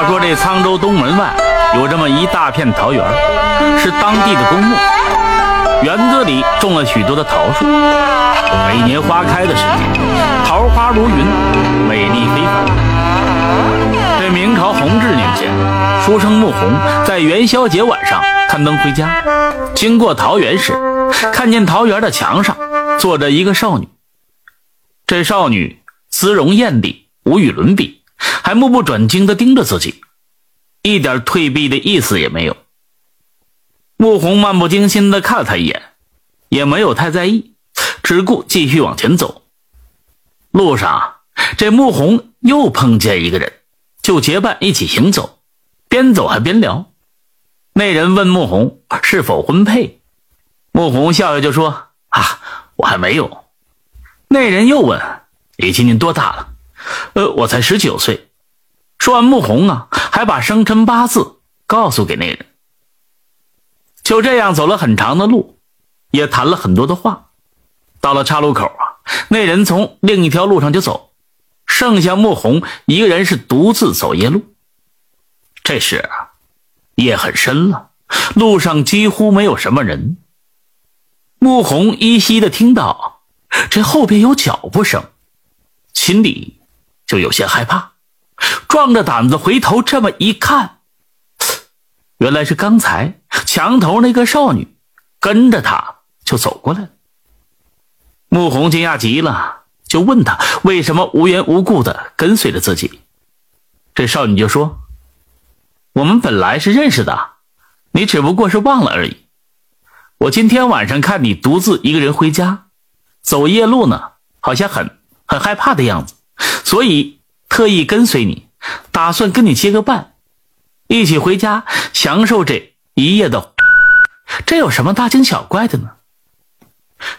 话说这沧州东门外有这么一大片桃园，是当地的公墓，园子里种了许多的桃树。每年花开的时节，桃花如云，美丽非凡。这明朝弘治年间，书生穆弘在元宵节晚上看灯回家，经过桃园时，看见桃园的墙上坐着一个少女。这少女姿容艳丽，无与伦比，还目不转睛地盯着自己，一点退避的意思也没有。穆弘漫不经心地看了他一眼，也没有太在意。只顾继续往前走。路上，这穆弘又碰见一个人，就结伴一起行走，边走还边聊。那人问穆弘是否婚配，穆弘笑笑就说：“啊，我还没有。”那人又问：“你今年多大了？”“呃，我才十九岁。”说完，穆红啊，还把生辰八字告诉给那人。就这样走了很长的路，也谈了很多的话。到了岔路口啊，那人从另一条路上就走，剩下穆红一个人是独自走夜路。这时啊，夜很深了，路上几乎没有什么人。穆红依稀的听到这后边有脚步声，心里就有些害怕，壮着胆子回头这么一看，原来是刚才墙头那个少女跟着他就走过来了。穆红惊讶极了，就问他为什么无缘无故的跟随着自己。这少女就说：“我们本来是认识的，你只不过是忘了而已。我今天晚上看你独自一个人回家，走夜路呢，好像很很害怕的样子，所以特意跟随你，打算跟你结个伴，一起回家享受这一夜的。这有什么大惊小怪的呢？”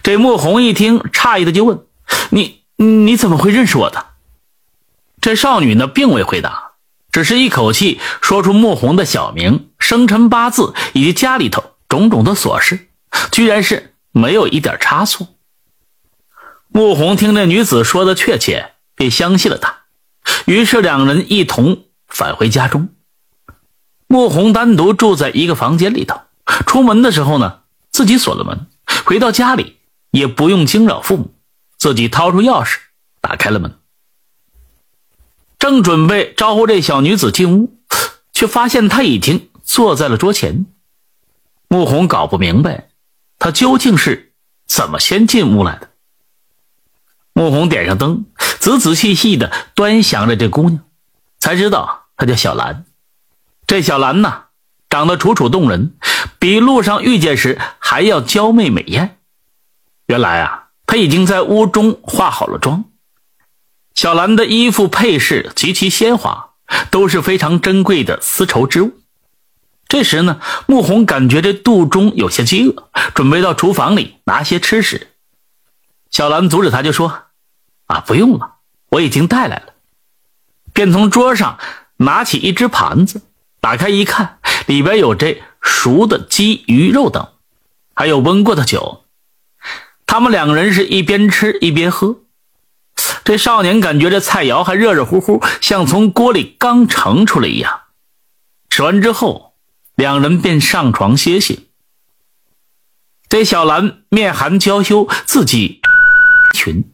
这穆红一听，诧异的就问：“你你怎么会认识我的？”这少女呢，并未回答，只是一口气说出穆红的小名、生辰八字以及家里头种种的琐事，居然是没有一点差错。穆红听这女子说的确切，便相信了他。于是两人一同返回家中。穆红单独住在一个房间里头，出门的时候呢，自己锁了门。回到家里也不用惊扰父母，自己掏出钥匙打开了门，正准备招呼这小女子进屋，却发现她已经坐在了桌前。穆红搞不明白，她究竟是怎么先进屋来的。穆红点上灯，仔仔细细的端详着这姑娘，才知道她叫小兰。这小兰呢，长得楚楚动人。比路上遇见时还要娇媚美艳。原来啊，她已经在屋中化好了妆。小兰的衣服配饰极其鲜华，都是非常珍贵的丝绸之物。这时呢，穆红感觉这肚中有些饥饿，准备到厨房里拿些吃食。小兰阻止他，就说：“啊，不用了，我已经带来了。”便从桌上拿起一只盘子，打开一看，里边有这。熟的鸡、鱼肉等，还有温过的酒，他们两个人是一边吃一边喝。这少年感觉这菜肴还热热乎乎，像从锅里刚盛出来一样。吃完之后，两人便上床歇息。这小兰面含娇羞，自己裙。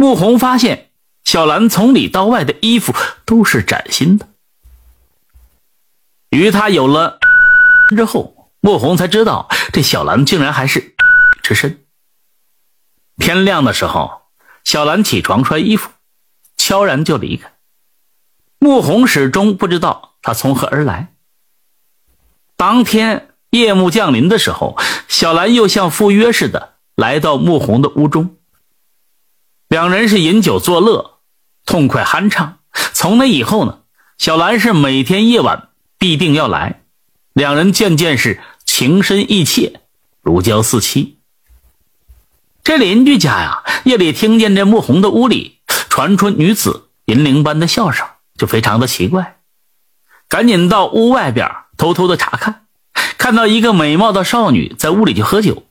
穆红发现小兰从里到外的衣服都是崭新的，与他有了。之后，穆红才知道这小兰竟然还是之身。天亮的时候，小兰起床穿衣服，悄然就离开。穆红始终不知道她从何而来。当天夜幕降临的时候，小兰又像赴约似的来到穆红的屋中。两人是饮酒作乐，痛快酣畅。从那以后呢，小兰是每天夜晚必定要来。两人渐渐是情深意切，如胶似漆。这邻居家呀，夜里听见这穆红的屋里传出女子银铃般的笑声，就非常的奇怪，赶紧到屋外边偷偷的查看，看到一个美貌的少女在屋里就喝酒。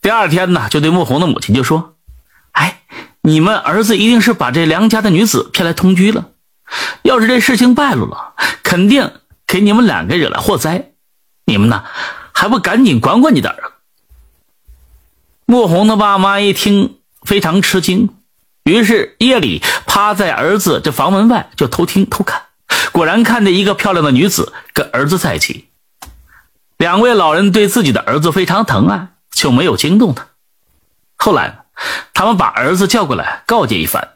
第二天呢，就对穆红的母亲就说：“，你们儿子一定是把这梁家的女子骗来同居了，要是这事情败露了，肯定给你们两个惹来祸灾。你们呢，还不赶紧管管你的儿子？穆红的爸妈一听，非常吃惊，于是夜里趴在儿子这房门外就偷听偷看，果然看见一个漂亮的女子跟儿子在一起。两位老人对自己的儿子非常疼爱，就没有惊动他。后来，他们把儿子叫过来告诫一番：“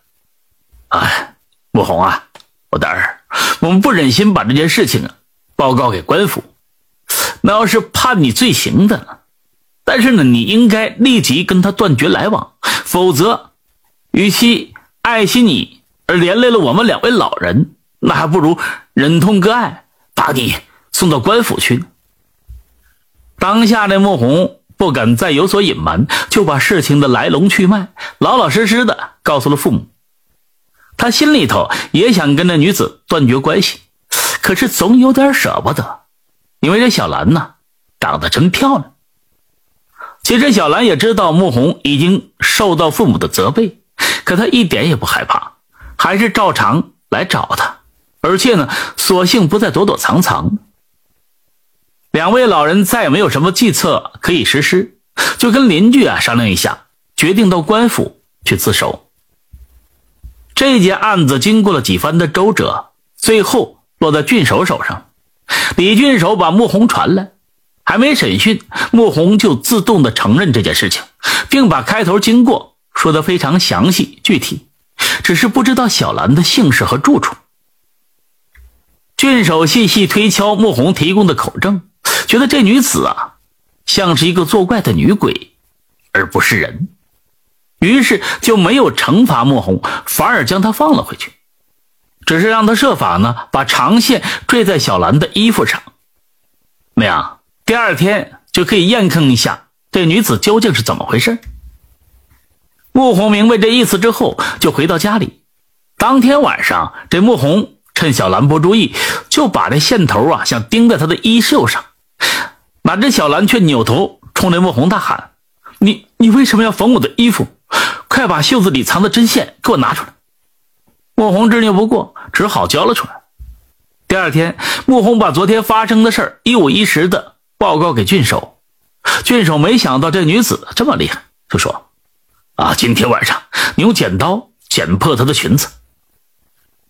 哎，穆红啊，我的儿，我们不忍心把这件事情啊报告给官府，那要是判你罪行的，但是呢，你应该立即跟他断绝来往，否则，与其爱惜你而连累了我们两位老人，那还不如忍痛割爱，把你送到官府去。”当下的穆红不敢再有所隐瞒，就把事情的来龙去脉老老实实的告诉了父母。他心里头也想跟这女子断绝关系，可是总有点舍不得，因为这小兰呢长得真漂亮。其实小兰也知道穆红已经受到父母的责备，可她一点也不害怕，还是照常来找他，而且呢，索性不再躲躲藏藏。两位老人再也没有什么计策可以实施，就跟邻居啊商量一下，决定到官府去自首。这件案子经过了几番的周折，最后落在郡守手上。李郡守把穆红传来，还没审讯，穆红就自动的承认这件事情，并把开头经过说的非常详细具体，只是不知道小兰的姓氏和住处。郡守细细推敲穆红提供的口证。觉得这女子啊，像是一个作怪的女鬼，而不是人，于是就没有惩罚莫红，反而将她放了回去，只是让她设法呢，把长线坠在小兰的衣服上，那样第二天就可以验证一下这女子究竟是怎么回事。穆红明白这意思之后，就回到家里。当天晚上，这穆红趁小兰不注意，就把这线头啊，想钉在她的衣袖上。哪知小兰却扭头冲着莫红大喊：“你你为什么要缝我的衣服？快把袖子里藏的针线给我拿出来！”莫红执拗不过，只好交了出来。第二天，莫红把昨天发生的事一五一十的报告给郡守。郡守没想到这女子这么厉害，就说：“啊，今天晚上你用剪刀剪破她的裙子。”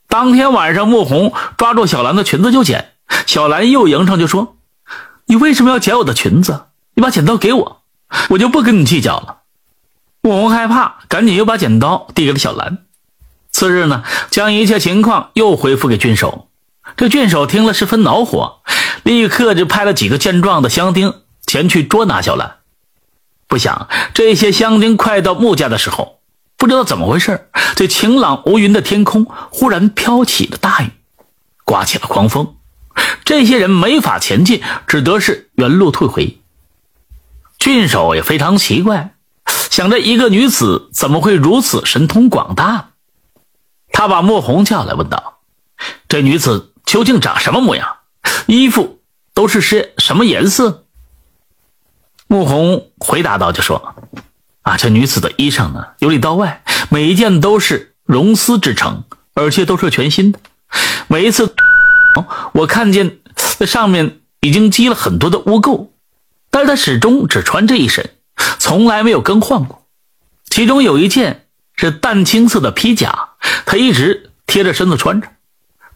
当天晚上，莫红抓住小兰的裙子就剪，小兰又迎上就说。你为什么要剪我的裙子？你把剪刀给我，我就不跟你计较了。穆红害怕，赶紧又把剪刀递给了小兰。次日呢，将一切情况又回复给郡守。这郡守听了十分恼火，立刻就派了几个健壮的乡丁前去捉拿小兰。不想这些乡丁快到木家的时候，不知道怎么回事，这晴朗无云的天空忽然飘起了大雨，刮起了狂风。这些人没法前进，只得是原路退回。郡守也非常奇怪，想着一个女子怎么会如此神通广大？他把莫红叫来，问道：“这女子究竟长什么模样？衣服都是些什么颜色？”穆红回答道：“就说，啊，这女子的衣裳呢，由里到外每一件都是绒丝制成，而且都是全新的，每一次。”我看见那上面已经积了很多的污垢，但是他始终只穿这一身，从来没有更换过。其中有一件是淡青色的披甲，他一直贴着身子穿着，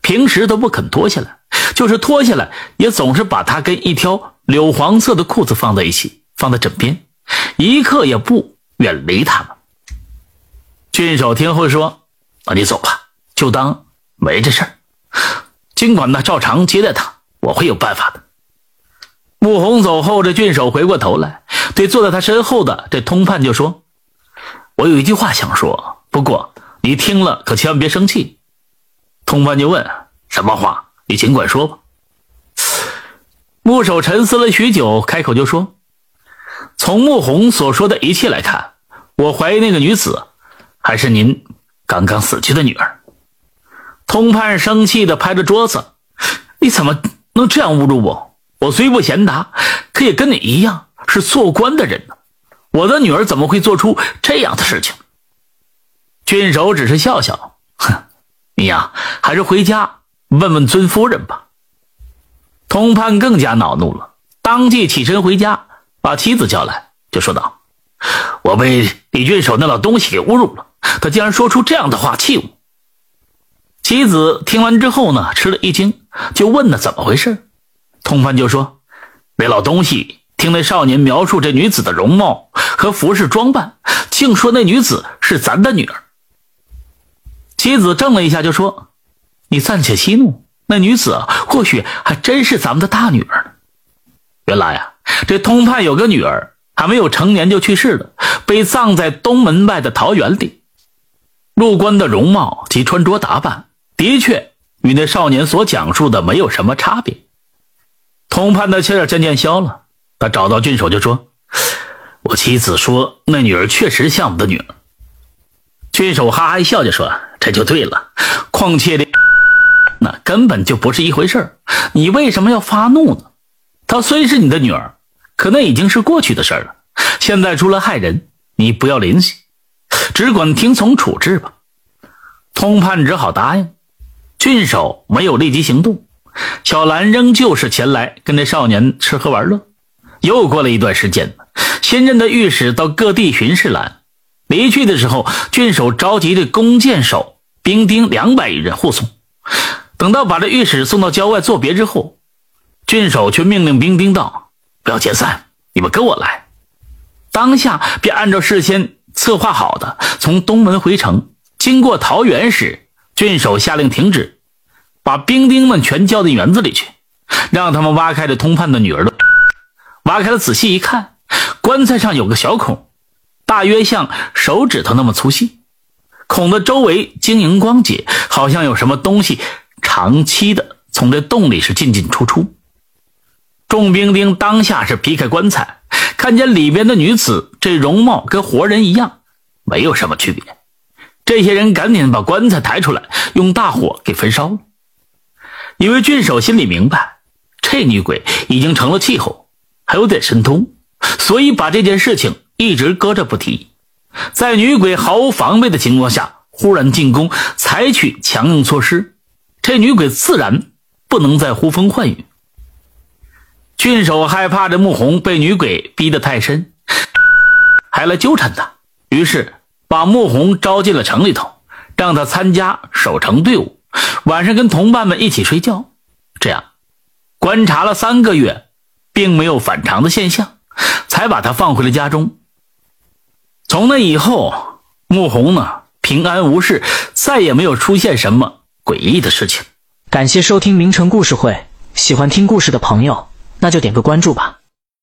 平时都不肯脱下来，就是脱下来也总是把它跟一条柳黄色的裤子放在一起，放在枕边，一刻也不远离他们。郡守听后说：“那你走吧，就当没这事儿。”尽管他照常接待他，我会有办法的。穆红走后，这郡守回过头来，对坐在他身后的这通判就说：“我有一句话想说，不过你听了可千万别生气。”通判就问：“什么话？你尽管说吧。”穆守沉思了许久，开口就说：“从穆红所说的一切来看，我怀疑那个女子还是您刚刚死去的女儿。”通判生气的拍着桌子：“你怎么能这样侮辱我？我虽不贤达，可也跟你一样是做官的人呢。我的女儿怎么会做出这样的事情？”郡守只是笑笑：“哼，你呀，还是回家问问尊夫人吧。”通判更加恼怒了，当即起身回家，把妻子叫来，就说道：“我被李郡守那老东西给侮辱了，他竟然说出这样的话，气我。”妻子听完之后呢，吃了一惊，就问他怎么回事。通判就说：“那老东西听那少年描述这女子的容貌和服饰装扮，竟说那女子是咱的女儿。”妻子怔了一下，就说：“你暂且息怒。”那女子或许还真是咱们的大女儿。原来呀，这通判有个女儿，还没有成年就去世了，被葬在东门外的桃园里。入关的容貌及穿着打扮，的确与那少年所讲述的没有什么差别。通判的气儿渐渐消了，他找到郡守就说：“我妻子说，那女儿确实像我的女儿。”郡守哈哈一笑就说：“这就对了，况且的。”那根本就不是一回事你为什么要发怒呢？她虽是你的女儿，可那已经是过去的事了。现在出来害人，你不要联系，只管听从处置吧。通判只好答应。郡守没有立即行动，小兰仍旧是前来跟那少年吃喝玩乐。又过了一段时间，新任的御史到各地巡视来，离去的时候，郡守召集的弓箭手、兵丁两百余人护送。等到把这御史送到郊外作别之后，郡守却命令兵丁道：“不要解散，你们跟我来。”当下便按照事先策划好的，从东门回城。经过桃园时，郡守下令停止，把兵丁们全叫进园子里去，让他们挖开这通判的女儿的。挖开了，仔细一看，棺材上有个小孔，大约像手指头那么粗细，孔的周围晶莹光洁，好像有什么东西。长期的从这洞里是进进出出，众兵丁当下是劈开棺材，看见里边的女子，这容貌跟活人一样，没有什么区别。这些人赶紧把棺材抬出来，用大火给焚烧了。因为郡守心里明白，这女鬼已经成了气候，还有点神通，所以把这件事情一直搁着不提。在女鬼毫无防备的情况下，忽然进攻，采取强硬措施。这女鬼自然不能再呼风唤雨。郡守害怕这穆红被女鬼逼得太深，还来纠缠他，于是把穆红招进了城里头，让他参加守城队伍，晚上跟同伴们一起睡觉。这样观察了三个月，并没有反常的现象，才把他放回了家中。从那以后，穆红呢平安无事，再也没有出现什么。诡异的事情。感谢收听名城故事会，喜欢听故事的朋友，那就点个关注吧。